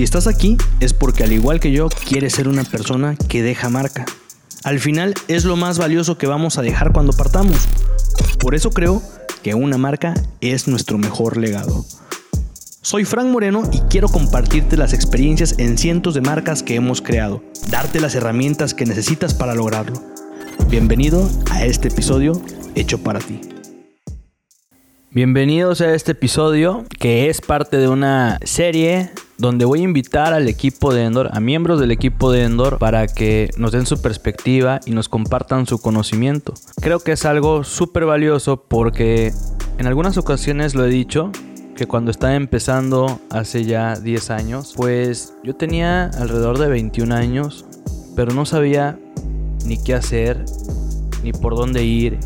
Si estás aquí es porque al igual que yo quieres ser una persona que deja marca. Al final es lo más valioso que vamos a dejar cuando partamos. Por eso creo que una marca es nuestro mejor legado. Soy Frank Moreno y quiero compartirte las experiencias en cientos de marcas que hemos creado, darte las herramientas que necesitas para lograrlo. Bienvenido a este episodio hecho para ti. Bienvenidos a este episodio que es parte de una serie donde voy a invitar al equipo de Endor, a miembros del equipo de Endor, para que nos den su perspectiva y nos compartan su conocimiento. Creo que es algo súper valioso porque en algunas ocasiones lo he dicho, que cuando estaba empezando hace ya 10 años, pues yo tenía alrededor de 21 años, pero no sabía ni qué hacer, ni por dónde ir,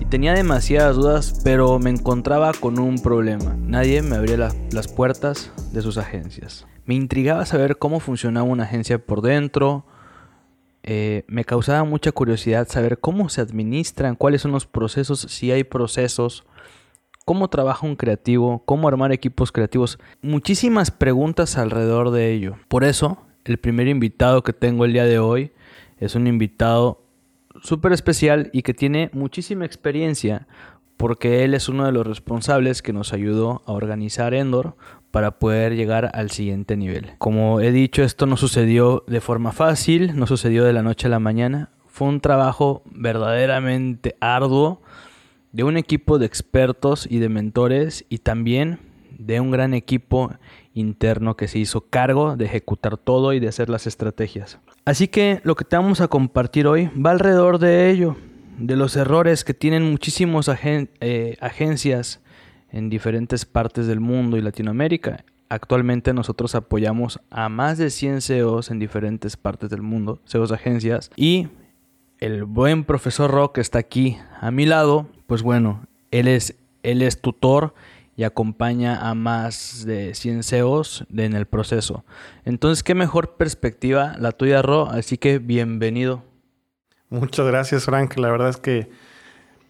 y tenía demasiadas dudas, pero me encontraba con un problema. Nadie me abría las puertas de sus agencias. Me intrigaba saber cómo funcionaba una agencia por dentro. Eh, me causaba mucha curiosidad saber cómo se administran, cuáles son los procesos, si hay procesos, cómo trabaja un creativo, cómo armar equipos creativos. Muchísimas preguntas alrededor de ello. Por eso, el primer invitado que tengo el día de hoy es un invitado súper especial y que tiene muchísima experiencia porque él es uno de los responsables que nos ayudó a organizar Endor para poder llegar al siguiente nivel. Como he dicho, esto no sucedió de forma fácil, no sucedió de la noche a la mañana, fue un trabajo verdaderamente arduo de un equipo de expertos y de mentores y también de un gran equipo interno que se hizo cargo de ejecutar todo y de hacer las estrategias. Así que lo que te vamos a compartir hoy va alrededor de ello, de los errores que tienen muchísimas eh, agencias en diferentes partes del mundo y Latinoamérica. Actualmente nosotros apoyamos a más de 100 CEOs en diferentes partes del mundo, CEOs agencias, y el buen profesor Rock está aquí a mi lado, pues bueno, él es, él es tutor y acompaña a más de 100 CEOs en el proceso. Entonces, qué mejor perspectiva la tuya, Ro, así que bienvenido. Muchas gracias, Frank. La verdad es que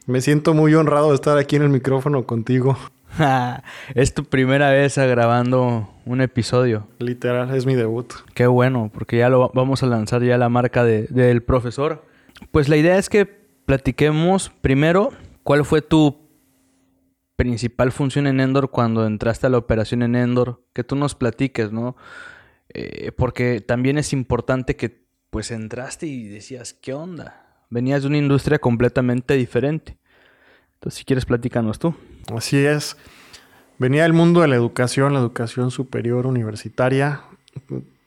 me siento muy honrado de estar aquí en el micrófono contigo. es tu primera vez grabando un episodio. Literal, es mi debut. Qué bueno, porque ya lo vamos a lanzar ya la marca del profesor. Pues la idea es que platiquemos primero cuál fue tu principal función en Endor cuando entraste a la operación en Endor, que tú nos platiques, ¿no? Eh, porque también es importante que pues entraste y decías, ¿qué onda? Venías de una industria completamente diferente. Entonces, si quieres, platícanos tú. Así es. Venía del mundo de la educación, la educación superior universitaria.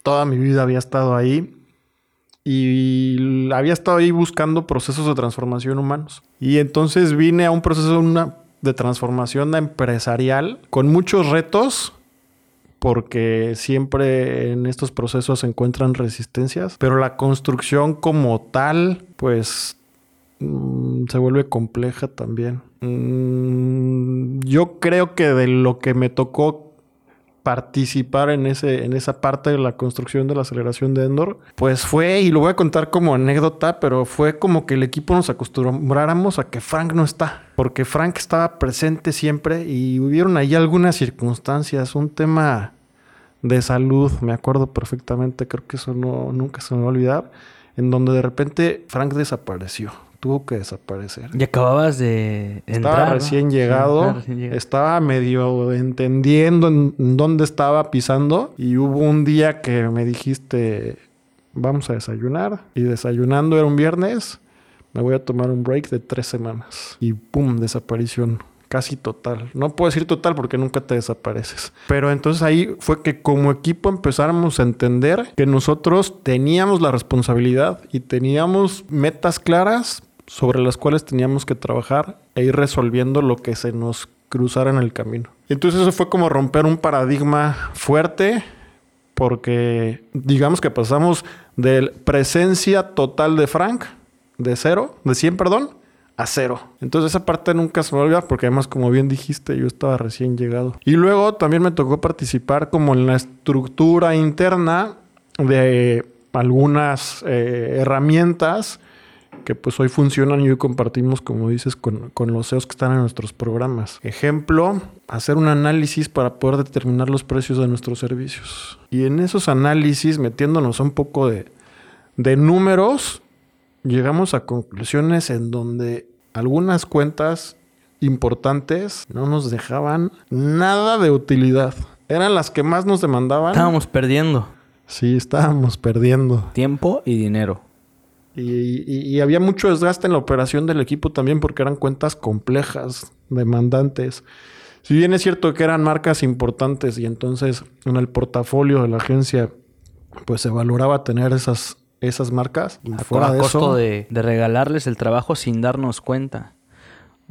Toda mi vida había estado ahí y había estado ahí buscando procesos de transformación humanos. Y entonces vine a un proceso, una de transformación empresarial con muchos retos porque siempre en estos procesos se encuentran resistencias, pero la construcción como tal, pues mm, se vuelve compleja también. Mm, yo creo que de lo que me tocó participar en, ese, en esa parte de la construcción de la aceleración de Endor, pues fue, y lo voy a contar como anécdota, pero fue como que el equipo nos acostumbráramos a que Frank no está, porque Frank estaba presente siempre y hubieron ahí algunas circunstancias, un tema de salud, me acuerdo perfectamente, creo que eso no, nunca se me va a olvidar, en donde de repente Frank desapareció tuvo que desaparecer. Y acababas de entrar. Estaba recién, llegado, estaba medio entendiendo en dónde estaba pisando y hubo un día que me dijiste, vamos a desayunar. Y desayunando era un viernes, me voy a tomar un break de tres semanas. Y ¡pum! Desaparición casi total. No puedo decir total porque nunca te desapareces. Pero entonces ahí fue que como equipo empezáramos a entender que nosotros teníamos la responsabilidad y teníamos metas claras sobre las cuales teníamos que trabajar e ir resolviendo lo que se nos cruzara en el camino. Entonces eso fue como romper un paradigma fuerte porque digamos que pasamos de presencia total de Frank, de cero, de 100, perdón, a cero. Entonces esa parte nunca se me porque además como bien dijiste yo estaba recién llegado. Y luego también me tocó participar como en la estructura interna de algunas eh, herramientas que pues hoy funcionan y hoy compartimos, como dices, con, los CEOs que están en nuestros programas. Ejemplo, hacer un análisis para poder determinar los precios de nuestros servicios. Y en esos análisis, metiéndonos un poco de, de números, llegamos a conclusiones en donde algunas cuentas importantes no nos dejaban nada de utilidad. Eran las que más nos demandaban. Estábamos perdiendo. Sí, estábamos perdiendo. Tiempo y dinero. Y, había mucho desgaste en la operación del equipo también porque eran cuentas complejas, demandantes. Si bien es cierto que eran marcas importantes y entonces en el portafolio de la agencia pues se valoraba tener esas, esas marcas. A, fuera de costo de, de regalarles el trabajo sin darnos cuenta.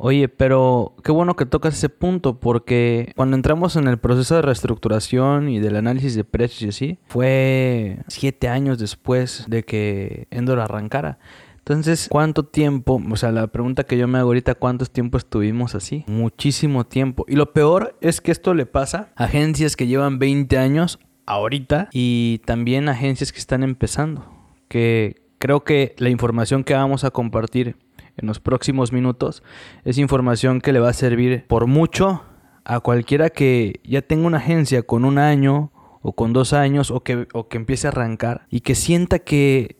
Oye, pero qué bueno que tocas ese punto porque cuando entramos en el proceso de reestructuración y del análisis de precios y así, fue siete años después de que Endor arrancara. Entonces, ¿cuánto tiempo? O sea, la pregunta que yo me hago ahorita, ¿cuánto tiempo estuvimos así? Muchísimo tiempo. Y lo peor es que esto le pasa a agencias que llevan 20 años ahorita y también agencias que están empezando. Que creo que la información que vamos a compartir en los próximos minutos es información que le va a servir por mucho a cualquiera que ya tenga una agencia con un año o con dos años o que, o que empiece a arrancar y que sienta que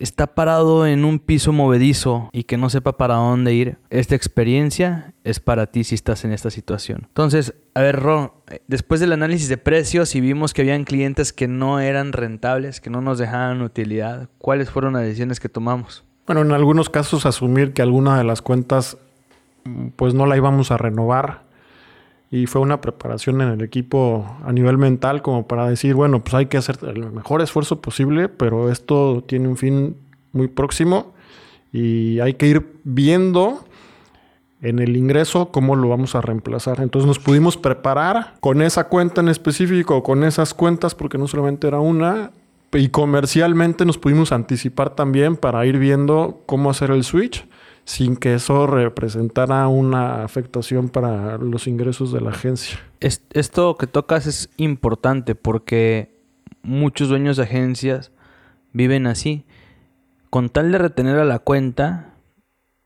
está parado en un piso movedizo y que no sepa para dónde ir, esta experiencia es para ti si estás en esta situación. Entonces, a ver, Ron, después del análisis de precios y vimos que habían clientes que no eran rentables, que no nos dejaban utilidad, ¿cuáles fueron las decisiones que tomamos? Bueno, en algunos casos asumir que alguna de las cuentas pues no la íbamos a renovar y fue una preparación en el equipo a nivel mental como para decir, bueno, pues hay que hacer el mejor esfuerzo posible, pero esto tiene un fin muy próximo y hay que ir viendo en el ingreso cómo lo vamos a reemplazar. Entonces nos pudimos preparar con esa cuenta en específico, con esas cuentas, porque no solamente era una, y comercialmente nos pudimos anticipar también para ir viendo cómo hacer el switch sin que eso representara una afectación para los ingresos de la agencia. Esto que tocas es importante porque muchos dueños de agencias viven así. Con tal de retener a la cuenta,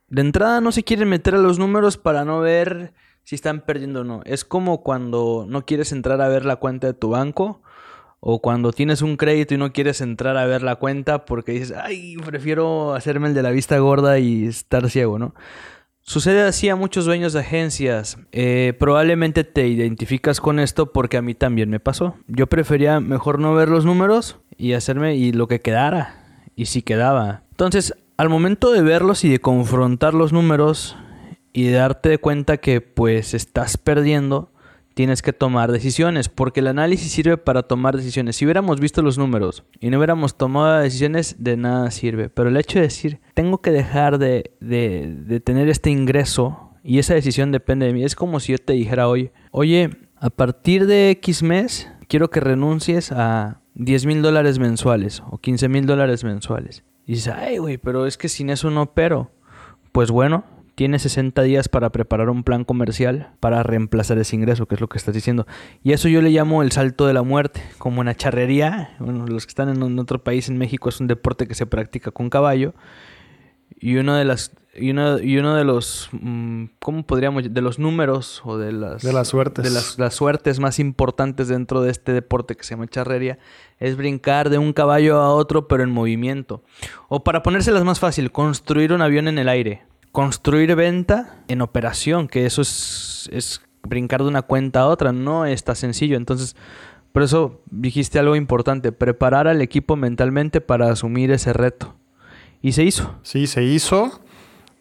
de entrada no se quieren meter a los números para no ver si están perdiendo o no. Es como cuando no quieres entrar a ver la cuenta de tu banco o cuando tienes un crédito y no quieres entrar a ver la cuenta porque dices, ay, prefiero hacerme el de la vista gorda y estar ciego, ¿no? Sucede así a muchos dueños de agencias. Eh, probablemente te identificas con esto porque a mí también me pasó. Yo prefería mejor no ver los números y hacerme y lo que quedara. Y si quedaba. Entonces, al momento de verlos y de confrontar los números y de darte cuenta que pues estás perdiendo, tienes que tomar decisiones, porque el análisis sirve para tomar decisiones. Si hubiéramos visto los números y no hubiéramos tomado decisiones, de nada sirve. Pero el hecho de decir, tengo que dejar de, de, tener este ingreso y esa decisión depende de mí, es como si yo te dijera hoy, oye, a partir de X mes, quiero que renuncies a 10 mil dólares mensuales o 15 mil dólares mensuales. Y dices, ay, güey, pero es que sin eso no pero. Pues bueno, Tienes 60 días para preparar un plan comercial para reemplazar ese ingreso, que es lo que estás diciendo. Y eso yo le llamo el salto de la muerte, como en la charrería. Bueno, los que están en otro país, en México, es un deporte que se practica con caballo. Y uno de las y uno, y uno de los mm, ¿cómo podríamos de los números o de las de las suertes de las, las, suertes más importantes dentro de este deporte que se llama charrería es brincar de un caballo a otro pero en movimiento o para ponérselas más fácil construir un avión en el aire construir venta en operación, que eso es, es brincar de una cuenta a otra, no está sencillo. Entonces, por eso dijiste algo importante, preparar al equipo mentalmente para asumir ese reto. Y se hizo. Sí, se hizo.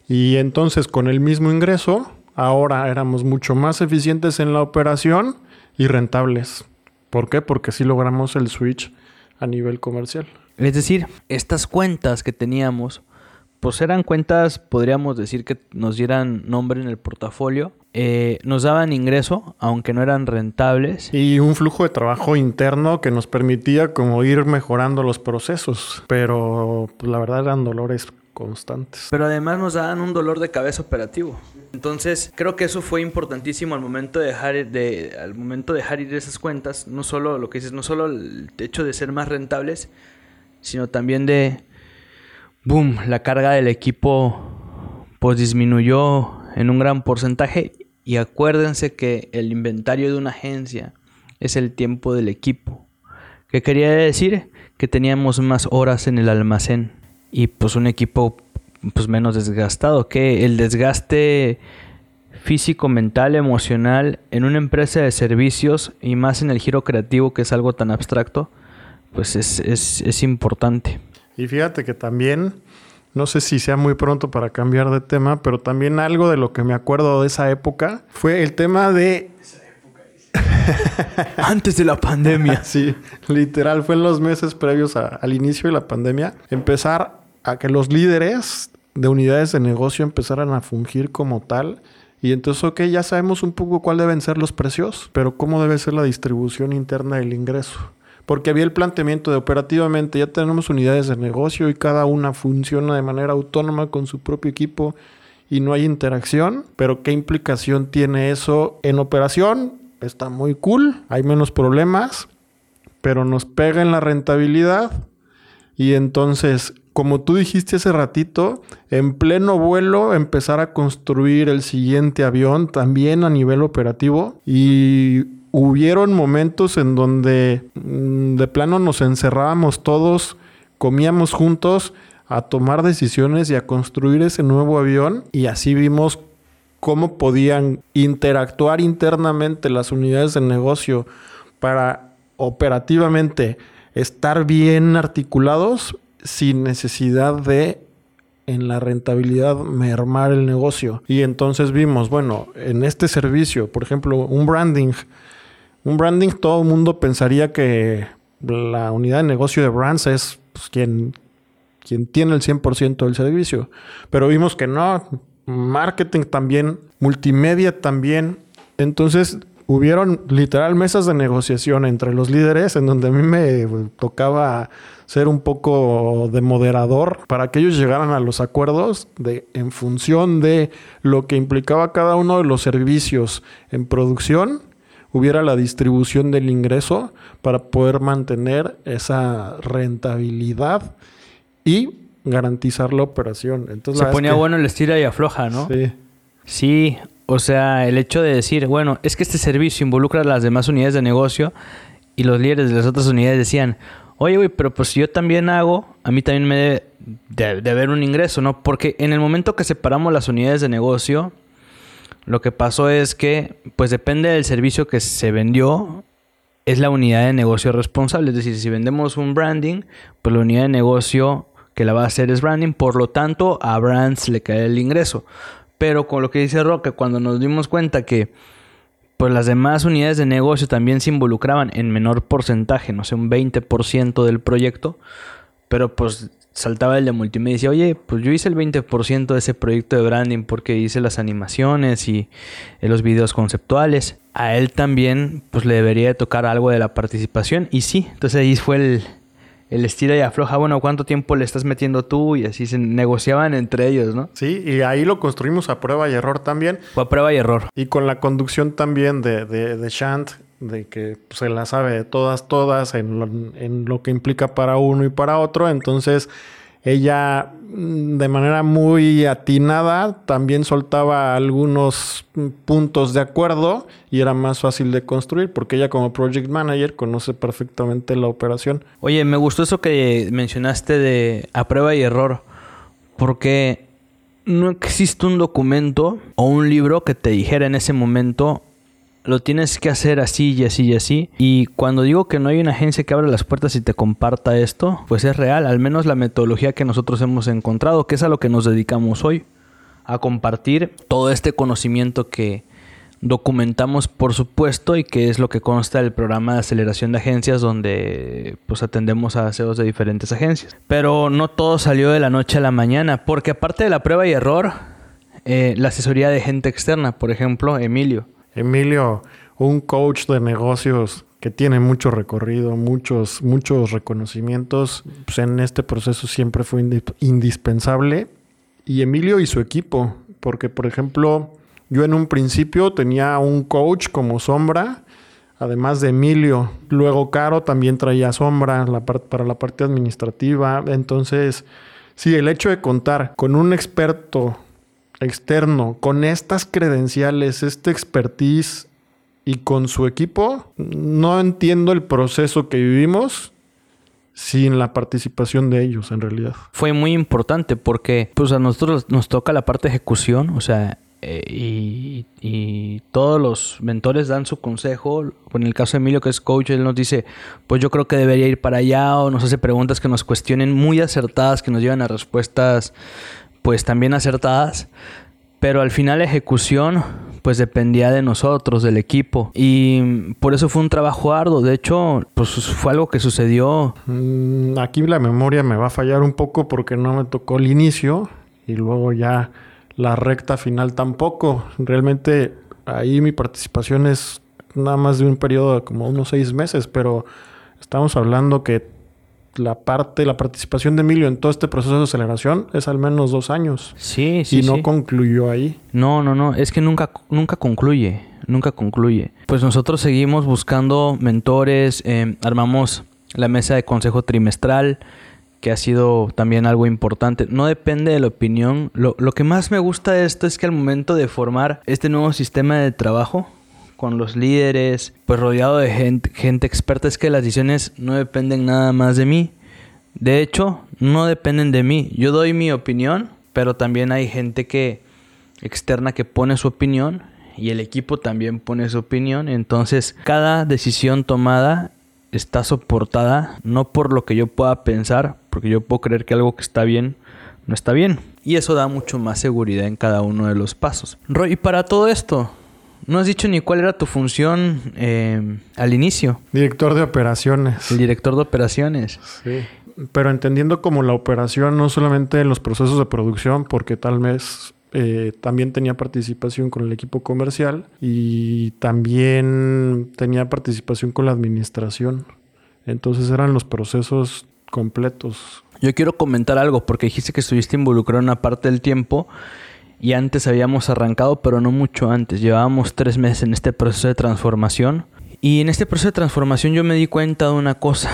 Y entonces con el mismo ingreso, ahora éramos mucho más eficientes en la operación y rentables. ¿Por qué? Porque sí logramos el switch a nivel comercial. Es decir, estas cuentas que teníamos pues eran cuentas, podríamos decir que nos dieran nombre en el portafolio. Eh, nos daban ingreso, aunque no eran rentables. Y un flujo de trabajo interno que nos permitía como ir mejorando los procesos. Pero pues, la verdad eran dolores constantes. Pero además nos daban un dolor de cabeza operativo. Entonces, creo que eso fue importantísimo al momento de dejar de al momento de dejar ir esas cuentas, no solo lo que dices, no solo el hecho de ser más rentables, sino también de boom, la carga del equipo pues disminuyó en un gran porcentaje Y acuérdense que el inventario de una agencia es el tiempo del equipo. ¿Qué quería decir? Que teníamos más horas en el almacén y pues un equipo pues menos desgastado. Que el desgaste físico, mental, emocional en una empresa de servicios y más en el giro creativo que es algo tan abstracto, pues es, es importante. Y fíjate que también no sé si sea muy pronto para cambiar de tema, pero también algo de lo que me acuerdo de esa época fue el tema de... Antes de la pandemia. sí, literal, fue en los meses previos al inicio de la pandemia. Empezar a que los líderes de unidades de negocio empezaran a fungir como tal. Y entonces, ok, ya sabemos un poco cuál deben ser los precios, pero cómo debe ser la distribución interna del ingreso porque había el planteamiento de operativamente ya tenemos unidades de negocio y cada una funciona de manera autónoma con su propio equipo y no hay interacción, pero ¿qué implicación tiene eso en operación? Está muy cool, hay menos problemas, pero nos pega en la rentabilidad y entonces, como tú dijiste hace ratito, en pleno vuelo empezar a construir el siguiente avión también a nivel operativo y hubieron momentos en donde mm, de plano nos encerrábamos todos, comíamos juntos a tomar decisiones y a construir ese nuevo avión y así vimos cómo podían interactuar internamente las unidades de negocio para operativamente estar bien articulados sin necesidad de en la rentabilidad mermar el negocio. Y entonces vimos, bueno, en este servicio, por ejemplo, un branding un branding, todo el mundo pensaría que la unidad de negocio de brands es pues, quien, quien tiene el 100% del servicio. Pero vimos que no, marketing también, multimedia también. Entonces hubieron literal mesas de negociación entre los líderes en donde a mí me tocaba ser un poco de moderador para que ellos llegaran a los acuerdos de en función de lo que implicaba cada uno de los servicios en producción hubiera la distribución del ingreso para poder mantener esa rentabilidad y garantizar la operación. Entonces, Se ponía bueno el estira y afloja, ¿no? Sí. Sí, o sea, el hecho de decir, bueno, es que este servicio involucra a las demás unidades de negocio y los líderes de las otras unidades decían, oye, güey, pero pues si yo también hago, a mí también me debe de, de haber un ingreso, ¿no? Porque en el momento que separamos las unidades de negocio, lo que pasó es que, pues depende del servicio que se vendió, es la unidad de negocio responsable. Es decir, si vendemos un branding, pues la unidad de negocio que la va a hacer es branding, por lo tanto a brands le cae el ingreso. Pero con lo que dice Roque, cuando nos dimos cuenta que pues las demás unidades de negocio también se involucraban en menor porcentaje, no sé, un 20% del proyecto, pero pues saltaba el de multimedia y decía, oye, pues yo hice el 20% de ese proyecto de branding porque hice las animaciones y eh, los videos conceptuales. A él también, pues le debería de tocar algo de la participación. Y sí, entonces ahí fue el, el estira y afloja. Bueno, ¿cuánto tiempo le estás metiendo tú? Y así se negociaban entre ellos, ¿no? Sí, y ahí lo construimos a prueba y error también. Fue a prueba y error. Y con la conducción también de, de, de Shant, de que se la sabe de todas, todas, en lo, en lo que implica para uno y para otro. Entonces, ella mm, de manera muy atinada también soltaba algunos puntos de acuerdo y era más fácil de construir porque ella como project manager conoce perfectamente la operación. Oye, me gustó eso que mencionaste de a prueba y error porque no existe un documento o un libro que te dijera en ese momento lo tienes que hacer así y así y así. Y cuando digo que no hay una agencia que abra las puertas y te comparta esto, pues es real, al menos la metodología que nosotros hemos encontrado, que es a lo que nos dedicamos hoy, a compartir todo este conocimiento que documentamos por supuesto y que es lo que consta del programa de aceleración de agencias donde pues atendemos a CEOs de diferentes agencias. Pero no todo salió de la noche a la mañana, porque aparte de la prueba y error, eh, la asesoría de gente externa, por ejemplo, Emilio, Emilio, un coach de negocios que tiene mucho recorrido, muchos, muchos reconocimientos, pues en este proceso siempre fue indispensable. Y Emilio y su equipo, porque por ejemplo, yo en un principio tenía un coach como sombra, además de Emilio. Luego Caro también traía sombra para la parte administrativa. Entonces, sí, el hecho de contar con un experto externo con estas credenciales, este expertise y con su equipo, no entiendo el proceso que vivimos sin la participación de ellos en realidad. Fue muy importante porque pues a nosotros nos toca la parte de ejecución, o sea, eh, y, y, todos los mentores dan su consejo. En el caso de Emilio, que es coach, él nos dice, pues yo creo que debería ir para allá o nos hace preguntas que nos cuestionen muy acertadas, que nos llevan a respuestas pues también acertadas. Pero al final la ejecución pues dependía de nosotros, del equipo. Y por eso fue un trabajo arduo. De hecho, pues fue algo que sucedió. Mm, aquí la memoria me va a fallar un poco porque no me tocó el inicio y luego ya la recta final tampoco. Realmente ahí mi participación es nada más de un periodo de como unos seis meses, pero estamos hablando que la parte, la participación de Emilio en todo este proceso de aceleración es al menos dos años. Sí, sí. Y no concluyó ahí. No, no, no. Es que nunca, nunca concluye. Nunca concluye. Pues nosotros seguimos buscando mentores. Eh, armamos la mesa de consejo trimestral que ha sido también algo importante. No depende de la opinión. Lo, que más me gusta de esto es que al momento de formar este nuevo sistema de trabajo con los líderes, pues rodeado de gente, gente experta, es que las decisiones no dependen nada más de mí. De hecho, no dependen de mí. Yo doy mi opinión, pero también hay gente que externa que pone su opinión y el equipo también pone su opinión. Entonces, cada decisión tomada está soportada no por lo que yo pueda pensar, porque yo puedo creer que algo que está bien no está bien. Y eso da mucho más seguridad en cada uno de los pasos. Y para todo esto, no has dicho ni cuál era tu función eh, al inicio. Director de operaciones. El director de operaciones. Sí. Pero entendiendo como la operación no solamente en los procesos de producción, porque tal vez eh, también tenía participación con el equipo comercial y también tenía participación con la administración. Entonces eran los procesos completos. Yo quiero comentar algo porque dijiste que estuviste involucrado en una parte del tiempo y antes habíamos arrancado, pero no mucho antes. Llevábamos tres meses en este proceso de transformación. Y en este proceso de transformación yo me di cuenta de una cosa,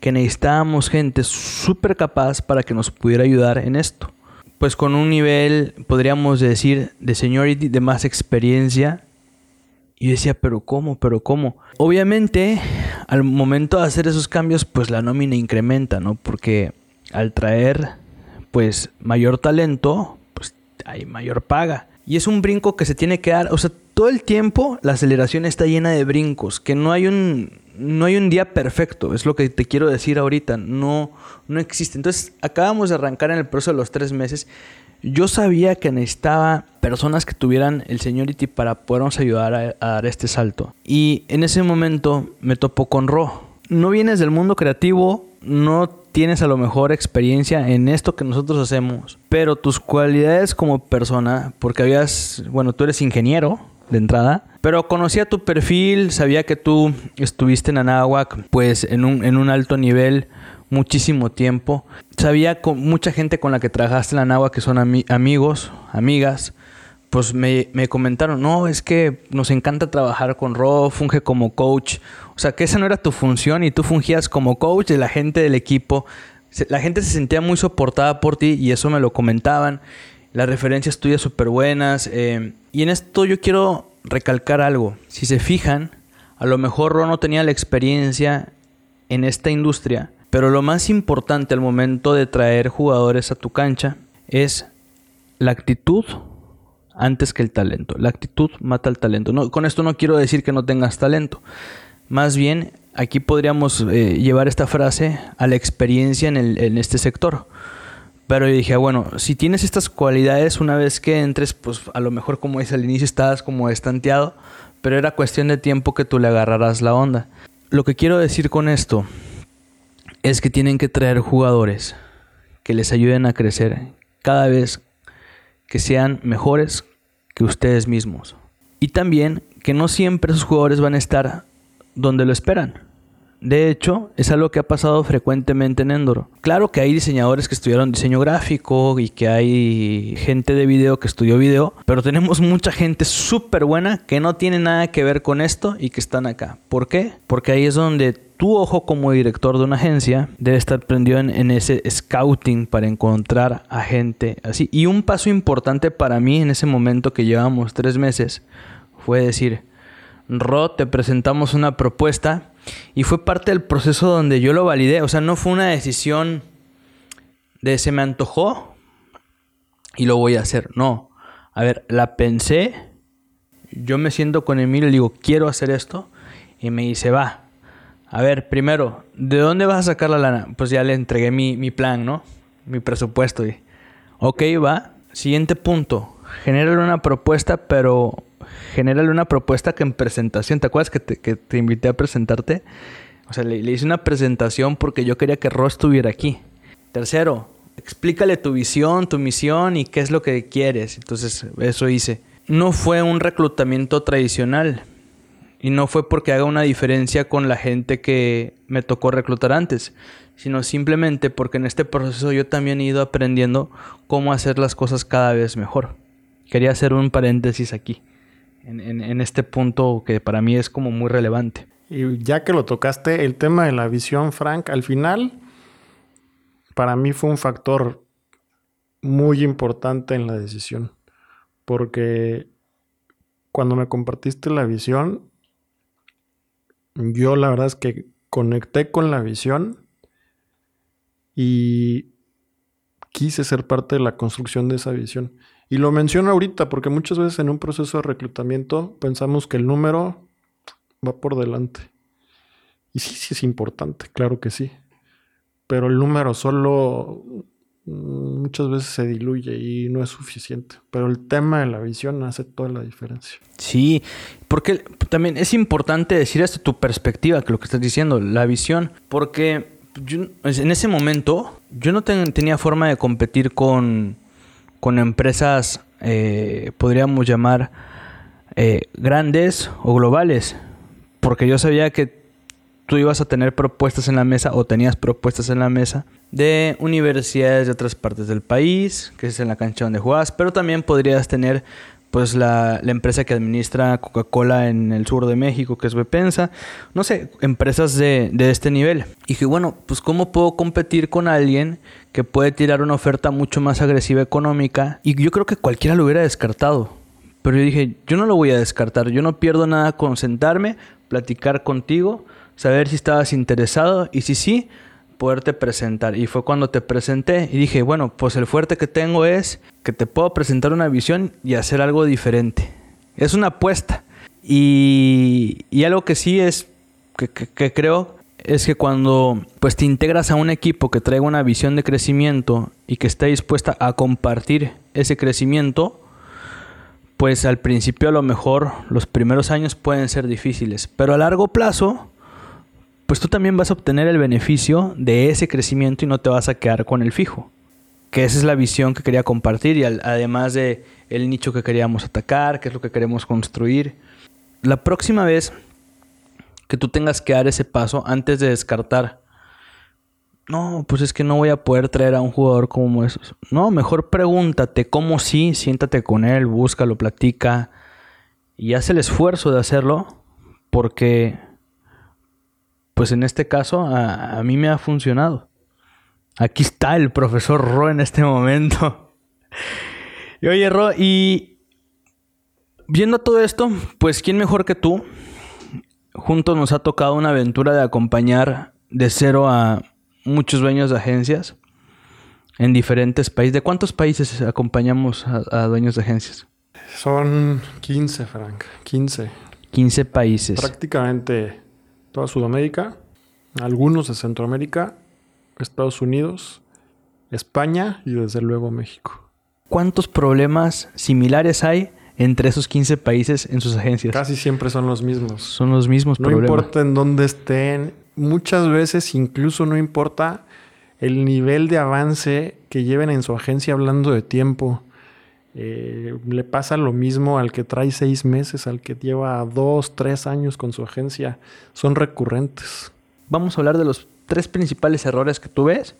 que necesitábamos gente súper capaz para que nos pudiera ayudar en esto. Pues con un nivel, podríamos decir, de seniority, de más experiencia y decía, pero ¿cómo? ¿Pero cómo? Obviamente, al momento de hacer esos cambios, pues la nómina incrementa, ¿no? Porque al traer, pues, mayor talento, hay mayor paga. Y es un brinco que se tiene que dar, o sea, todo el tiempo la aceleración está llena de brincos, que no hay un, no hay un día perfecto, es lo que te quiero decir ahorita, no, no existe. Entonces, acabamos de arrancar en el proceso de los tres meses yo sabía que necesitaba personas que tuvieran el seniority para podernos ayudar a, dar este salto. Y en ese momento me topó con Ro. No vienes del mundo creativo, no tienes a lo mejor experiencia en esto que nosotros hacemos, pero tus cualidades como persona, porque habías, bueno, tú eres ingeniero de entrada, pero conocía tu perfil, sabía que tú estuviste en Anáhuac, pues en un, en un alto nivel muchísimo tiempo. Sabía con mucha gente con la que trabajaste en la Nahua que son amigos, amigas, pues me, comentaron, no, es que nos encanta trabajar con Ro, funge como coach. O sea, que esa no era tu función y tú fungías como coach de la gente del equipo. La gente se sentía muy soportada por ti y eso me lo comentaban. Las referencias tuyas súper buenas. Eh, y en esto yo quiero recalcar algo. Si se fijan, a lo mejor Ro no tenía la experiencia en esta industria, pero lo más importante al momento de traer jugadores a tu cancha es la actitud antes que el talento. La actitud mata el talento. Con esto no quiero decir que no tengas talento. Más bien, aquí podríamos eh, llevar esta frase a la experiencia en, en este sector. Pero yo dije, bueno, si tienes estas cualidades, una vez que entres, pues a lo mejor como es al inicio estabas como estanteado, pero era cuestión de tiempo que tú le agarraras la onda. Lo que quiero decir con esto es que tienen que traer jugadores que les ayuden a crecer cada vez que sean mejores que ustedes mismos. Y también que no siempre esos jugadores van a estar donde lo esperan. De hecho, es algo que ha pasado frecuentemente en Endor. Claro que hay diseñadores que estudiaron diseño gráfico y que hay gente de video que estudió video, pero tenemos mucha gente súper buena que no tiene nada que ver con esto y que están acá. ¿Por qué? Porque ahí es donde tu ojo como director de una agencia debe estar prendido en, en, ese scouting para encontrar a gente así. Y un paso importante para mí en ese momento que llevamos tres meses fue decir, Ro, te presentamos una propuesta y fue parte del proceso donde yo lo validé. O sea, no fue una decisión de se me antojó y lo voy a hacer. No. A ver, la pensé. Yo me siento con Emilio y le digo, quiero hacer esto. Y me dice, va. A ver, primero, ¿de dónde vas a sacar la lana? Pues ya le entregué mi, mi plan, ¿no? Mi presupuesto. Y, ok, va. Siguiente punto. Genérale una propuesta, pero genérale una propuesta que en presentación, ¿te acuerdas que te, invité a presentarte? O sea, le, hice una presentación porque yo quería que Ross estuviera aquí. Tercero, explícale tu visión, tu misión y qué es lo que quieres. Entonces, eso hice. No fue un reclutamiento tradicional. Y no fue porque haga una diferencia con la gente que me tocó reclutar antes, sino simplemente porque en este proceso yo también he ido aprendiendo cómo hacer las cosas cada vez mejor. Quería hacer un paréntesis aquí en, este punto que para mí es como muy relevante. Y ya que lo tocaste, el tema de la visión, Frank, al final, para mí fue un factor muy importante en la decisión. Porque cuando me compartiste la visión, yo la verdad es que conecté con la visión y quise ser parte de la construcción de esa visión. Y lo menciono ahorita porque muchas veces en un proceso de reclutamiento pensamos que el número va por delante. Y sí, sí es importante, claro que sí. Pero el número solo mm, muchas veces se diluye y no es suficiente. Pero el tema de la visión hace toda la diferencia. Sí, porque también es importante decir esto tu perspectiva, que lo que estás diciendo, la visión, porque en ese momento yo no tenía forma de competir con con empresas, eh, podríamos llamar, eh, grandes o globales, porque yo sabía que tú ibas a tener propuestas en la mesa o tenías propuestas en la mesa de universidades de otras partes del país, que es en la cancha donde jugabas, pero también podrías tener pues la, empresa que administra Coca-Cola en el sur de México, que es Bepensa, no sé, empresas de, este nivel. Y dije, bueno, pues ¿cómo puedo competir con alguien que puede tirar una oferta mucho más agresiva económica? Y yo creo que cualquiera lo hubiera descartado. Pero yo dije, yo no lo voy a descartar, yo no pierdo nada con sentarme, platicar contigo, saber si estabas interesado y si sí, poderte presentar. Y fue cuando te presenté y dije, bueno, pues el fuerte que tengo es que te puedo presentar una visión y hacer algo diferente. Es una apuesta. Y, y algo que sí es, que, que, creo, es que cuando pues te integras a un equipo que traiga una visión de crecimiento y que esté dispuesta a compartir ese crecimiento, pues al principio a lo mejor los primeros años pueden ser difíciles, pero a largo plazo pues tú también vas a obtener el beneficio de ese crecimiento y no te vas a quedar con el fijo. Que esa es la visión que quería compartir y además de el nicho que queríamos atacar, qué es lo que queremos construir. La próxima vez que tú tengas que dar ese paso antes de descartar, no, pues es que no voy a poder traer a un jugador como esos. No, mejor pregúntate cómo sí, siéntate con él, búscalo, platica y haz el esfuerzo de hacerlo porque pues en este caso a, mí me ha funcionado. Aquí está el profesor Ro en este momento. y oye, Ro, y viendo todo esto, pues ¿quién mejor que tú? Juntos nos ha tocado una aventura de acompañar de cero a muchos dueños de agencias en diferentes países. ¿De cuántos países acompañamos a, a dueños de agencias? Son 15, Frank. 15. 15 países. Prácticamente toda Sudamérica, algunos de Centroamérica, Estados Unidos, España y desde luego México. ¿Cuántos problemas similares hay entre esos 15 países en sus agencias? Casi siempre son los mismos. Son los mismos no problemas. No importa en dónde estén, muchas veces incluso no importa el nivel de avance que lleven en su agencia hablando de tiempo. Eh, le pasa lo mismo al que trae seis meses, al que lleva dos, tres años con su agencia. Son recurrentes. vamos a hablar de los tres principales errores que tú ves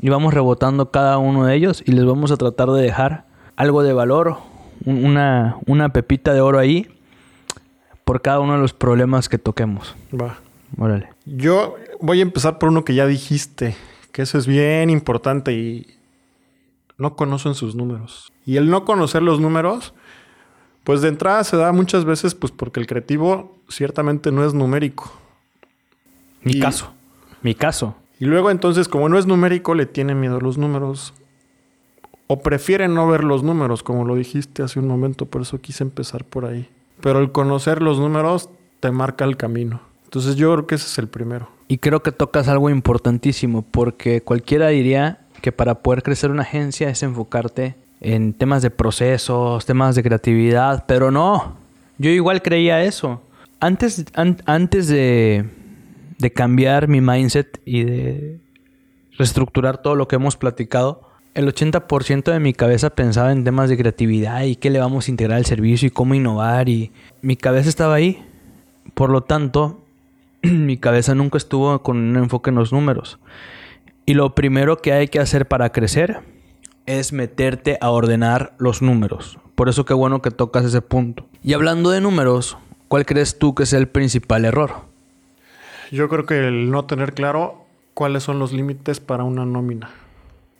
y vamos rebotando cada uno de ellos y les vamos a tratar de dejar algo de valor, una, una pepita de oro ahí por cada uno de los problemas que toquemos. Va. Órale. Yo voy a empezar por uno que ya dijiste, que eso es bien importante y no conocen sus números. Y el no conocer los números, pues de entrada se da muchas veces pues porque el creativo ciertamente no es numérico. Mi caso. Mi caso. Y luego entonces, como no es numérico, le tiene miedo a los números. O prefiere no ver los números, como lo dijiste hace un momento, por eso quise empezar por ahí. Pero el conocer los números te marca el camino. Entonces yo creo que ese es el primero. Y creo que tocas algo importantísimo, porque cualquiera diría que para poder crecer una agencia es enfocarte en temas de procesos, temas de creatividad, pero no. Yo igual creía eso. Antes, antes de, de cambiar mi mindset y de reestructurar todo lo que hemos platicado, el 80% de mi cabeza pensaba en temas de creatividad y qué le vamos a integrar al servicio y cómo innovar y mi cabeza estaba ahí. Por lo tanto, mi cabeza nunca estuvo con un enfoque en los números. Y lo primero que hay que hacer para crecer es meterte a ordenar los números. Por eso qué bueno que tocas ese punto. Y hablando de números, ¿cuál crees tú que es el principal error? Yo creo que el no tener claro cuáles son los límites para una nómina.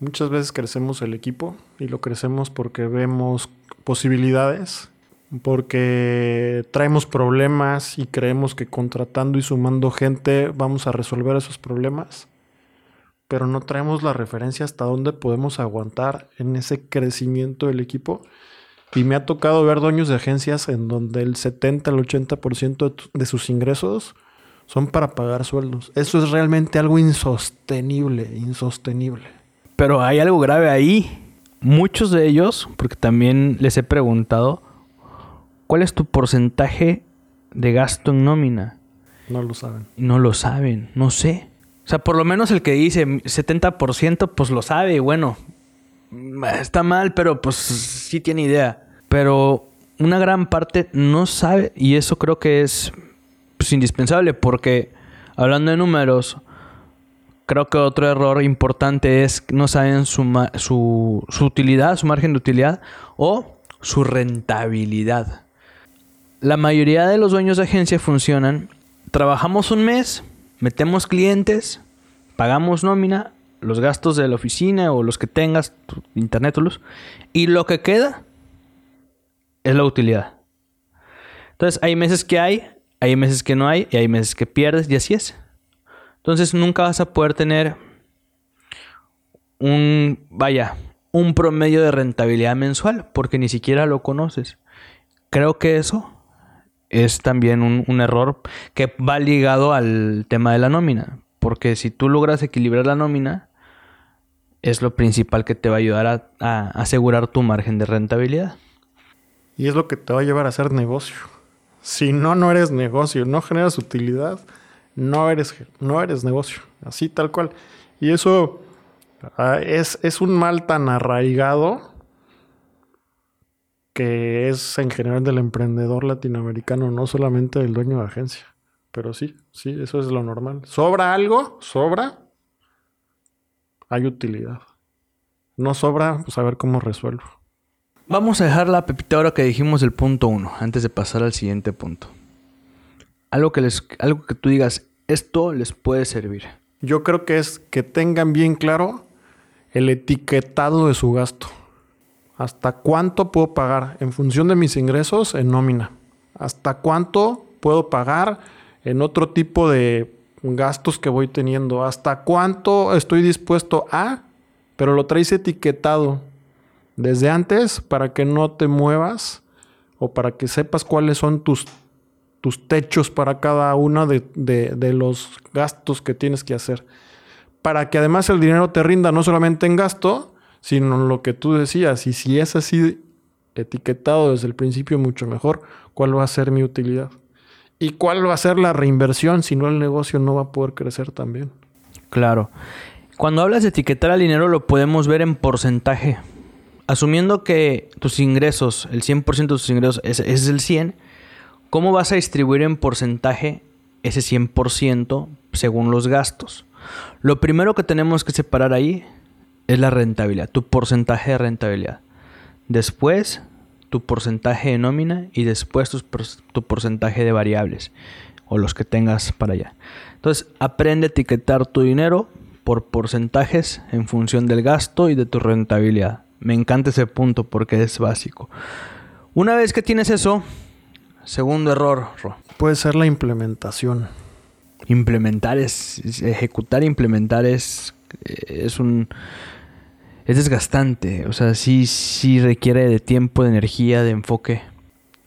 Muchas veces crecemos el equipo y lo crecemos porque vemos posibilidades, porque traemos problemas y creemos que contratando y sumando gente vamos a resolver esos problemas, pero no traemos la referencia hasta dónde podemos aguantar en ese crecimiento del equipo. Y me ha tocado ver dueños de agencias en donde el 70 al 80% de sus ingresos son para pagar sueldos. Eso es realmente algo insostenible, insostenible. Pero hay algo grave ahí. Muchos de ellos, porque también les he preguntado, ¿cuál es tu porcentaje de gasto en nómina? No lo saben. No lo saben, no sé. O sea, por lo menos el que dice 70%, pues lo sabe, bueno, está mal, pero pues sí tiene idea. Pero una gran parte no sabe y eso creo que es pues, indispensable porque hablando de números, creo que otro error importante es que no saben su, su, su utilidad, su margen de utilidad o su rentabilidad. La mayoría de los dueños de agencia funcionan, trabajamos un mes, metemos clientes, pagamos nómina, los gastos de la oficina o los que tengas, internet o luz, y lo que queda es la utilidad. Entonces hay meses que hay, hay meses que no hay y hay meses que pierdes y así es. Entonces nunca vas a poder tener un, vaya, un promedio de rentabilidad mensual porque ni siquiera lo conoces. Creo que eso es también un, error que va ligado al tema de la nómina. Porque si tú logras equilibrar la nómina, es lo principal que te va a ayudar a, a asegurar tu margen de rentabilidad. Y es lo que te va a llevar a hacer negocio. Si no, no eres negocio, no generas utilidad no eres, no eres negocio, así tal cual. Y eso ah, es, es un mal tan arraigado que es en general del emprendedor latinoamericano, no solamente del dueño de agencia. Pero sí, sí, eso es lo normal. ¿Sobra algo? ¿Sobra? Hay utilidad. No sobra, pues a ver cómo resuelvo. Vamos a dejar la pepita ahora que dijimos el punto uno, antes de pasar al siguiente punto algo que les, algo que tú digas, esto les puede servir. Yo creo que es que tengan bien claro el etiquetado de su gasto. ¿Hasta cuánto puedo pagar en función de mis ingresos en nómina? ¿Hasta cuánto puedo pagar en otro tipo de gastos que voy teniendo? ¿Hasta cuánto estoy dispuesto a? Pero lo traes etiquetado desde antes para que no te muevas o para que sepas cuáles son tus tus techos para cada uno de, los gastos que tienes que hacer. Para que además el dinero te rinda no solamente en gasto, sino lo que tú decías. Y si es así etiquetado desde el principio, mucho mejor, cuál va a ser mi utilidad. Y cuál va a ser la reinversión, si no el negocio no va a poder crecer también. Claro. Cuando hablas de etiquetar al dinero lo podemos ver en porcentaje. Asumiendo que tus ingresos, el 100% de tus ingresos es, es el 100, ¿Cómo vas a distribuir en porcentaje ese 100% según los gastos. Lo primero que tenemos que separar ahí es la rentabilidad, tu porcentaje de rentabilidad. Después, tu porcentaje de nómina y después tu, porcentaje de variables o los que tengas para allá. Entonces, aprende a etiquetar tu dinero por porcentajes en función del gasto y de tu rentabilidad. Me encanta ese punto porque es básico. Una vez que tienes eso, segundo error. Puede ser la implementación. Implementar es, ejecutar e implementar es, es un es desgastante, o sea, sí sí requiere de tiempo, de energía, de enfoque.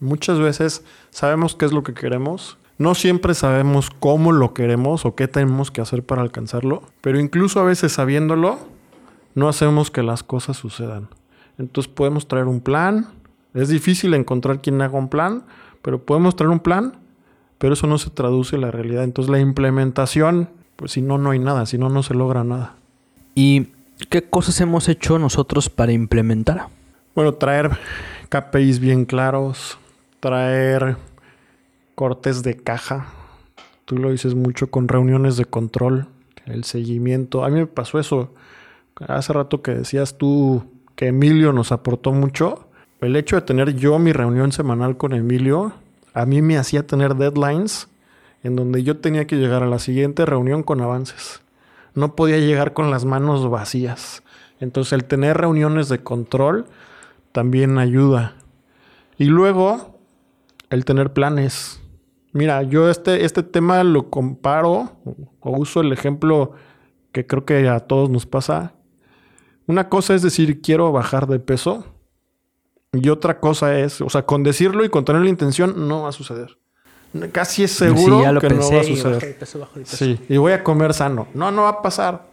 Muchas veces sabemos qué es lo que queremos, no siempre sabemos cómo lo queremos o qué tenemos que hacer para alcanzarlo, pero incluso a veces sabiéndolo, no hacemos que las cosas sucedan. Entonces podemos traer un plan, es difícil encontrar quien haga un plan, pero podemos traer un plan, pero eso no se traduce en la realidad. Entonces la implementación, pues si no, no hay nada, si no, no se logra nada. ¿Y qué cosas hemos hecho nosotros para implementar? Bueno, traer KPIs bien claros, traer cortes de caja. Tú lo dices mucho con reuniones de control, el seguimiento. A mí me pasó eso. Hace rato que decías tú que Emilio nos aportó mucho. El hecho de tener yo mi reunión semanal con Emilio, a mí me hacía tener deadlines en donde yo tenía que llegar a la siguiente reunión con avances. No podía llegar con las manos vacías. Entonces el tener reuniones de control también ayuda. Y luego el tener planes. Mira, yo este, este tema lo comparo o uso el ejemplo que creo que a todos nos pasa. Una cosa es decir, quiero bajar de peso. Y otra cosa es, o sea, con decirlo y con tener la intención, no va a suceder. Casi es seguro que no va a suceder. Sí, y voy a comer sano. No, no va a pasar.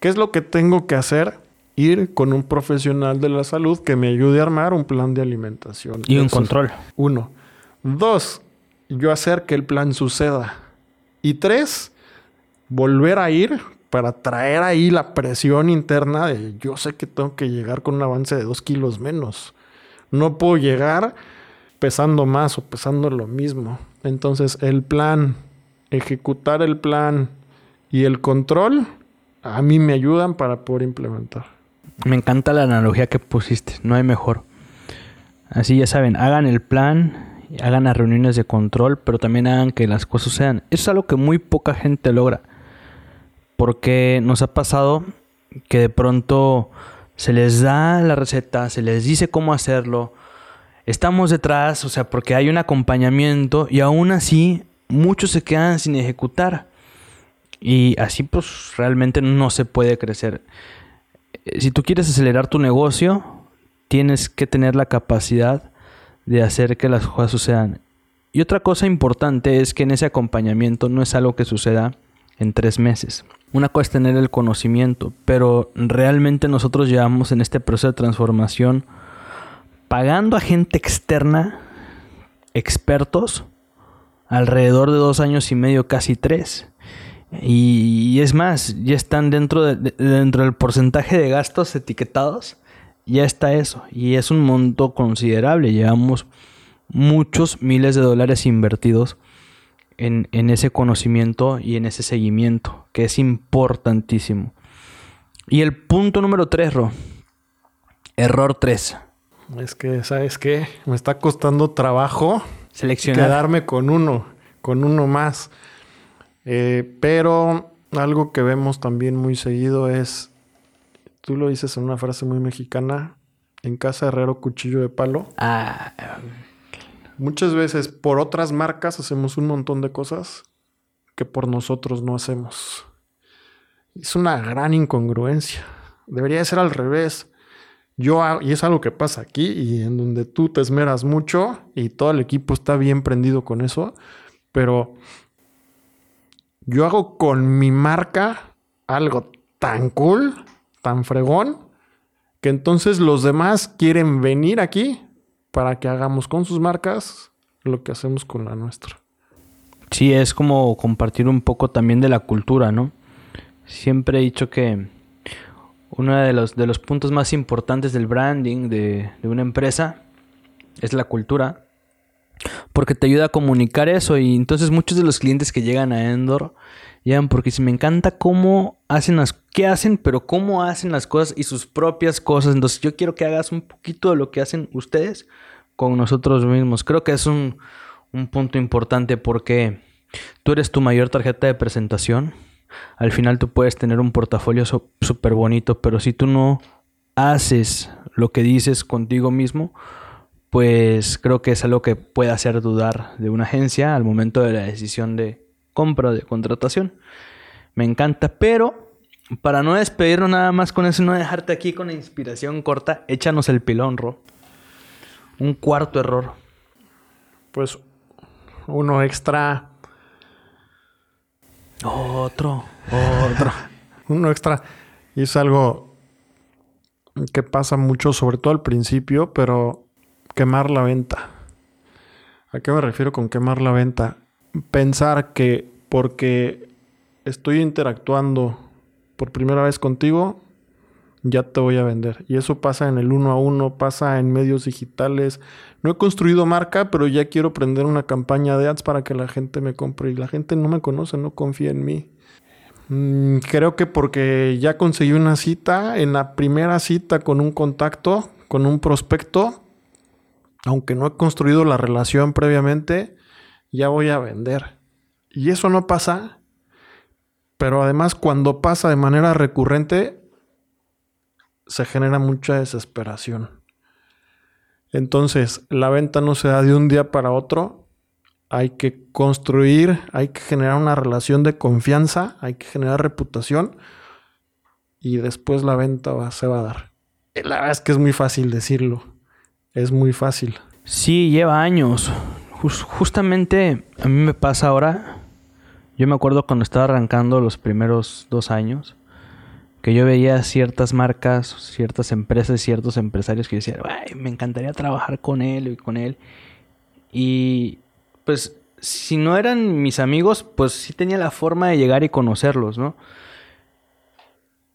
¿Qué es lo que tengo que hacer? Ir con un profesional de la salud que me ayude a armar un plan de alimentación. Y un control. Uno. Dos, yo hacer que el plan suceda. Y tres, volver a ir para traer ahí la presión interna de yo sé que tengo que llegar con un avance de dos kilos menos. No puedo llegar pesando más o pesando lo mismo. Entonces el plan, ejecutar el plan y el control a mí me ayudan para poder implementar. Me encanta la analogía que pusiste, no hay mejor. Así ya saben, hagan el plan, hagan las reuniones de control, pero también hagan que las cosas sean. Eso es algo que muy poca gente logra. Porque nos ha pasado que de pronto se les da la receta, se les dice cómo hacerlo. Estamos detrás, o sea, porque hay un acompañamiento y aún así muchos se quedan sin ejecutar. Y así pues realmente no se puede crecer. Eh, si tú quieres acelerar tu negocio, tienes que tener la capacidad de hacer que las cosas sucedan. Y otra cosa importante es que en ese acompañamiento no es algo que suceda en tres meses. Una cosa es tener el conocimiento, pero realmente nosotros llevamos en este proceso de transformación pagando a gente externa, expertos, alrededor de dos años y medio, casi tres. Y, es más, ya están dentro, de, dentro del porcentaje de gastos etiquetados ya está eso. Y es un monto considerable. Llevamos muchos miles de dólares invertidos en, ese conocimiento y en ese seguimiento, que es importantísimo. Y el punto número 3, Ro. Error 3. Es que, ¿sabes qué? Me está costando trabajo seleccionar. Quedarme con uno, con uno más. Eh, pero algo que vemos también muy seguido es Tú lo dices en una frase muy mexicana, en casa herrero cuchillo de palo. Ah. Muchas veces por otras marcas hacemos un montón de cosas que por nosotros no hacemos. Es una gran incongruencia. Debería ser al revés. Yo y es algo que pasa aquí y en donde tú te esmeras mucho y todo el equipo está bien prendido con eso, pero yo hago con mi marca algo tan cool tan fregón que entonces los demás quieren venir aquí para que hagamos con sus marcas lo que hacemos con la nuestra. Sí, es como compartir un poco también de la cultura, ¿no? Siempre he dicho que uno de los, de los puntos más importantes del branding de, de una empresa es la cultura. Porque te ayuda a comunicar eso. Y entonces muchos de los clientes que llegan a Endor Ya, porque si me encanta cómo hacen las... ¿Qué hacen? Pero cómo hacen las cosas y sus propias cosas. Entonces yo quiero que hagas un poquito de lo que hacen ustedes con nosotros mismos. Creo que es un, un punto importante porque tú eres tu mayor tarjeta de presentación. Al final tú puedes tener un portafolio súper bonito, pero si tú no haces lo que dices contigo mismo, pues creo que es algo que puede hacer dudar de una agencia al momento de la decisión de compra o de contratación. Me encanta, pero para no despedirnos nada más con eso, no dejarte aquí con la inspiración corta, échanos el pilón, Ro. Un cuarto error. Pues uno extra. Otro, otro. uno extra. Y es algo que pasa mucho, sobre todo al principio, pero quemar la venta. ¿A qué me refiero con quemar la venta? Pensar que porque estoy interactuando por primera vez contigo, ya te voy a vender. Y eso pasa en el uno a uno, pasa en medios digitales. No he construido marca, pero ya quiero prender una campaña de ads para que la gente me compre. Y la gente no me conoce, no confía en mí. Mm, creo que porque ya conseguí una cita, en la primera cita con un contacto, con un prospecto, aunque no he construido la relación previamente, ya voy a vender. Y eso no pasa, pero además cuando pasa de manera recurrente, se genera mucha desesperación. Entonces, la venta no se da de un día para otro. Hay que construir, hay que generar una relación de confianza, hay que generar reputación y después la venta se va a dar. La verdad es que es muy fácil decirlo. Es muy fácil. Sí, lleva años. justamente a mí me pasa ahora. Yo me acuerdo cuando estaba arrancando los primeros dos años que yo veía ciertas marcas, ciertas empresas, ciertos empresarios que decían, me encantaría trabajar con él y con él. Y pues si no eran mis amigos, pues sí tenía la forma de llegar y conocerlos, ¿no?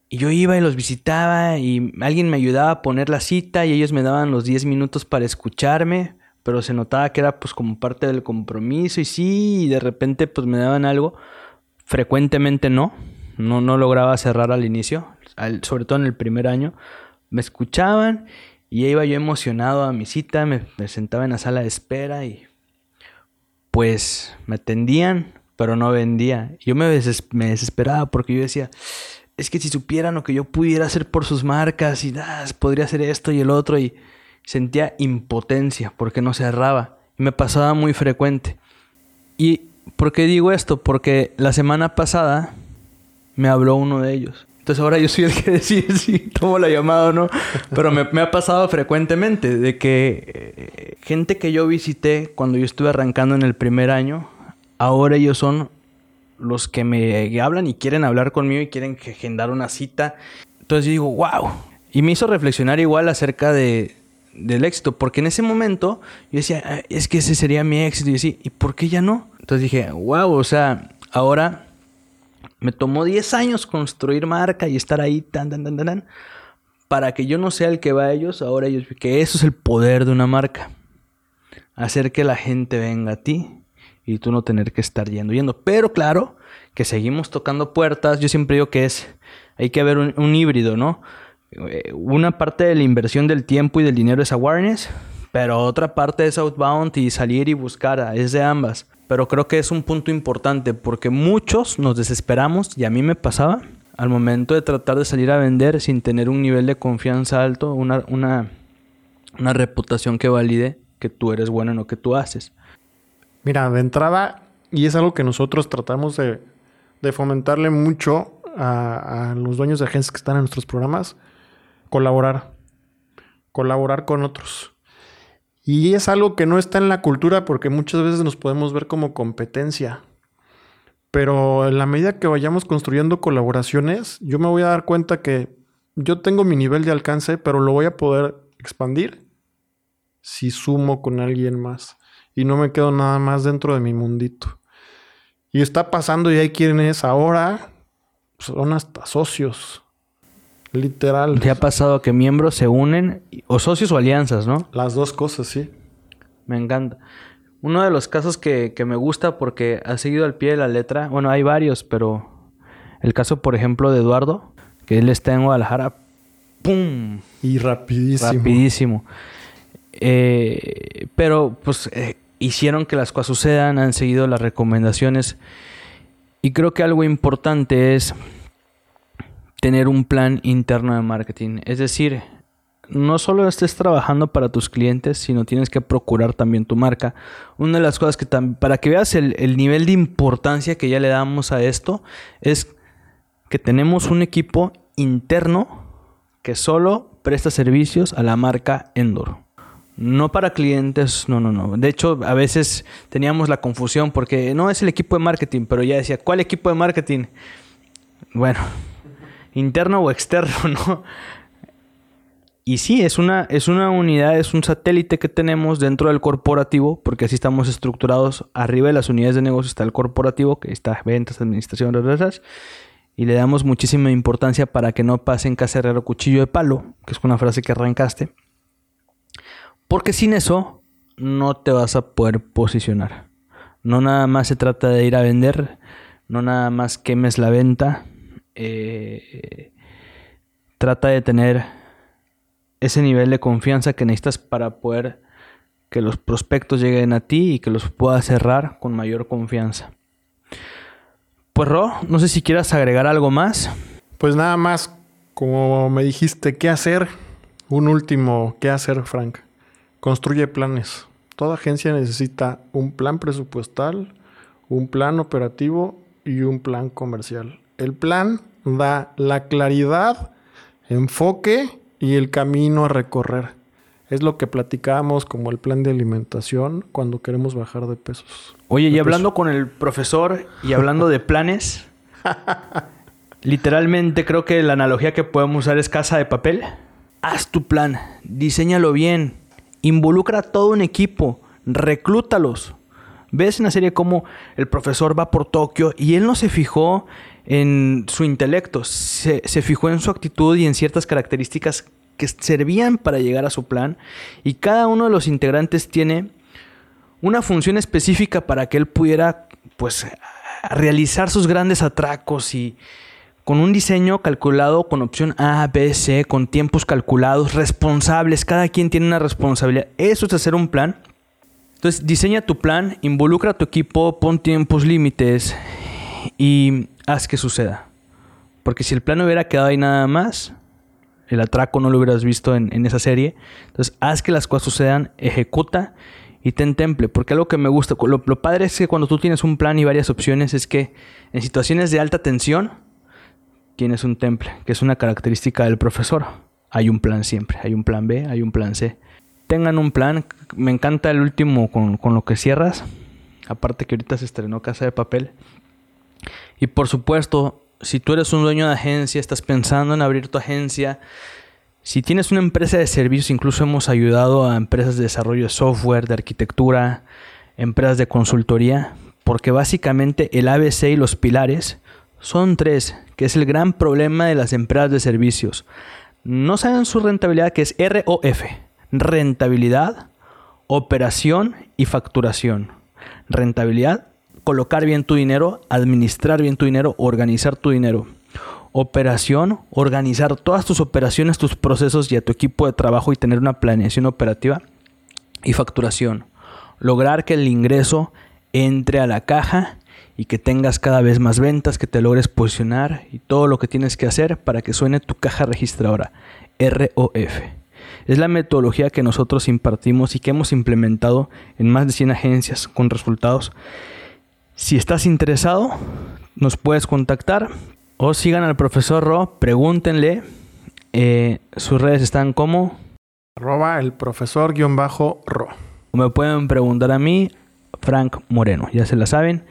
Y yo iba y los visitaba y alguien me ayudaba a poner la cita y ellos me daban los 10 minutos para escucharme, pero se notaba que era pues como parte del compromiso y sí, y de repente pues me daban algo, frecuentemente no, no, no lograba cerrar al inicio, sobre todo en el primer año. Me escuchaban y iba yo emocionado a mi cita, me, sentaba en la sala de espera y pues me atendían, pero no vendía. Yo me, me desesperaba porque yo decía, es que si supieran lo que yo pudiera hacer por sus marcas y ah, podría hacer esto y el otro y sentía impotencia porque no cerraba y me pasaba muy frecuente. ¿Y por qué digo esto? Porque la semana pasada me habló uno de ellos. Entonces ahora yo soy el que decide si tomo la llamada o no. Pero me, ha pasado frecuentemente de que eh, gente que yo visité cuando yo estuve arrancando en el primer año, ahora ellos son los que me hablan y quieren hablar conmigo y quieren agendar una cita. Entonces yo digo, wow. Y me hizo reflexionar igual acerca de, del éxito, porque en ese momento yo decía, ah, es que ese sería mi éxito. Y decía, ¿y por qué ya no? Entonces dije, wow, o sea, ahora me tomó 10 años construir marca y estar ahí tan, tan, tan, tan, para que yo no sea el que va a ellos, ahora ellos, que eso es el poder de una marca. Hacer que la gente venga a ti y tú no tener que estar yendo, yendo. Pero claro, que seguimos tocando puertas. Yo siempre digo que es, hay que haber un, un híbrido, ¿no? Eh, una parte de la inversión del tiempo y del dinero es awareness, pero otra parte es outbound y salir y buscar, es de ambas pero creo que es un punto importante porque muchos nos desesperamos y a mí me pasaba al momento de tratar de salir a vender sin tener un nivel de confianza alto, una, una, una reputación que valide que tú eres bueno en lo que tú haces. Mira, de entrada, y es algo que nosotros tratamos de, de fomentarle mucho a, a, los dueños de agencias que están en nuestros programas, colaborar. Colaborar con otros. Y es algo que no está en la cultura porque muchas veces nos podemos ver como competencia. Pero en la medida que vayamos construyendo colaboraciones, yo me voy a dar cuenta que yo tengo mi nivel de alcance, pero lo voy a poder expandir si sumo con alguien más. Y no me quedo nada más dentro de mi mundito. Y está pasando y hay quienes ahora son hasta socios Literal. ¿Te ha pasado que miembros se unen, o socios o alianzas, no? Las dos cosas, sí. Me encanta. Uno de los casos que, me gusta porque ha seguido al pie de la letra, bueno, hay varios, pero el caso, por ejemplo, de Eduardo, que él está en Guadalajara, ¡pum! Y rapidísimo. Rapidísimo. Eh, pero, pues, eh, hicieron que las cosas sucedan, han seguido las recomendaciones. Y creo que algo importante es tener un plan interno de marketing. Es decir, no solo estés trabajando para tus clientes, sino tienes que procurar también tu marca. Una de las cosas que también, para que veas el, el, nivel de importancia que ya le damos a esto, es que tenemos un equipo interno que solo presta servicios a la marca Endor. No para clientes, no, no, no. De hecho, a veces teníamos la confusión porque no es el equipo de marketing, pero ya decía, ¿cuál equipo de marketing? Bueno, interno o externo, ¿no? Y sí, es una, es una unidad, es un satélite que tenemos dentro del corporativo, porque así estamos estructurados. Arriba de las unidades de negocio está el corporativo, que está ventas, administración, y le damos muchísima importancia para que no pasen casa herrero cuchillo de palo, que es una frase que arrancaste. Porque sin eso no te vas a poder posicionar. No nada más se trata de ir a vender, no nada más quemes la venta. Eh, trata de tener ese nivel de confianza que necesitas para poder que los prospectos lleguen a ti y que los puedas cerrar con mayor confianza. Pues Ro, no sé si quieras agregar algo más. Pues nada más, como me dijiste, ¿qué hacer? Un último, ¿qué hacer, Frank? Construye planes. Toda agencia necesita un plan presupuestal, un plan operativo y un plan comercial. El plan da la claridad, enfoque y el camino a recorrer. Es lo que platicábamos como el plan de alimentación cuando queremos bajar de pesos. Oye, y hablando con el profesor y hablando de planes, literalmente creo que la analogía que podemos usar es casa de papel. Haz tu plan, diseñalo bien, involucra a todo un equipo, reclútalos. Ves en la serie cómo el profesor va por Tokio y él no se fijó en su intelecto, se, fijó en su actitud y en ciertas características que servían para llegar a su plan y cada uno de los integrantes tiene una función específica para que él pudiera pues realizar sus grandes atracos y con un diseño calculado con opción A, B, C, con tiempos calculados, responsables, cada quien tiene una responsabilidad. Eso es hacer un plan. Entonces, diseña tu plan, involucra a tu equipo, pon tiempos límites y haz que suceda. Porque si el plan hubiera quedado ahí nada más, el atraco no lo hubieras visto en, esa serie. Entonces, haz que las cosas sucedan, ejecuta y ten temple. Porque algo que me gusta, lo, lo, padre es que cuando tú tienes un plan y varias opciones, es que en situaciones de alta tensión, tienes un temple, que es una característica del profesor. Hay un plan siempre, hay un plan B, hay un plan C. Tengan un plan. Me encanta el último con, con lo que cierras. Aparte que ahorita se estrenó Casa de Papel. Y por supuesto, si tú eres un dueño de agencia, estás pensando en abrir tu agencia, si tienes una empresa de servicios, incluso hemos ayudado a empresas de desarrollo de software, de arquitectura, empresas de consultoría, porque básicamente el ABC y los pilares son tres, que es el gran problema de las empresas de servicios. No saben su rentabilidad, que es ROF, rentabilidad, operación y facturación. Rentabilidad, colocar bien tu dinero, administrar bien tu dinero, organizar tu dinero. Operación, organizar todas tus operaciones, tus procesos y a tu equipo de trabajo y tener una planeación operativa. Y facturación, lograr que el ingreso entre a la caja y que tengas cada vez más ventas, que te logres posicionar y todo lo que tienes que hacer para que suene tu caja registradora, ROF. Es la metodología que nosotros impartimos y que hemos implementado en más de 100 agencias con resultados si estás interesado, nos puedes contactar o sigan al profesor Ro, pregúntenle. Eh, sus redes están como arroba el profesor guion bajo Ro. O me pueden preguntar a mí, Frank Moreno, ya se la saben.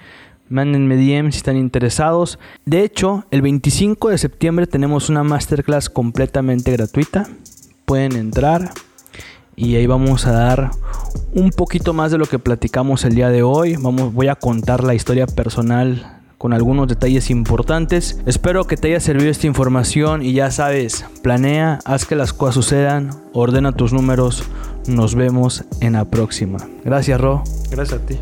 Mándenme DM si están interesados. De hecho, el 25 de septiembre tenemos una masterclass completamente gratuita. Pueden entrar, y ahí vamos a dar un poquito más de lo que platicamos el día de hoy. Vamos, voy a contar la historia personal con algunos detalles importantes. Espero que te haya servido esta información y ya sabes, planea, haz que las cosas sucedan, ordena tus números, Nos vemos en la próxima. Gracias, Ro. Gracias a ti.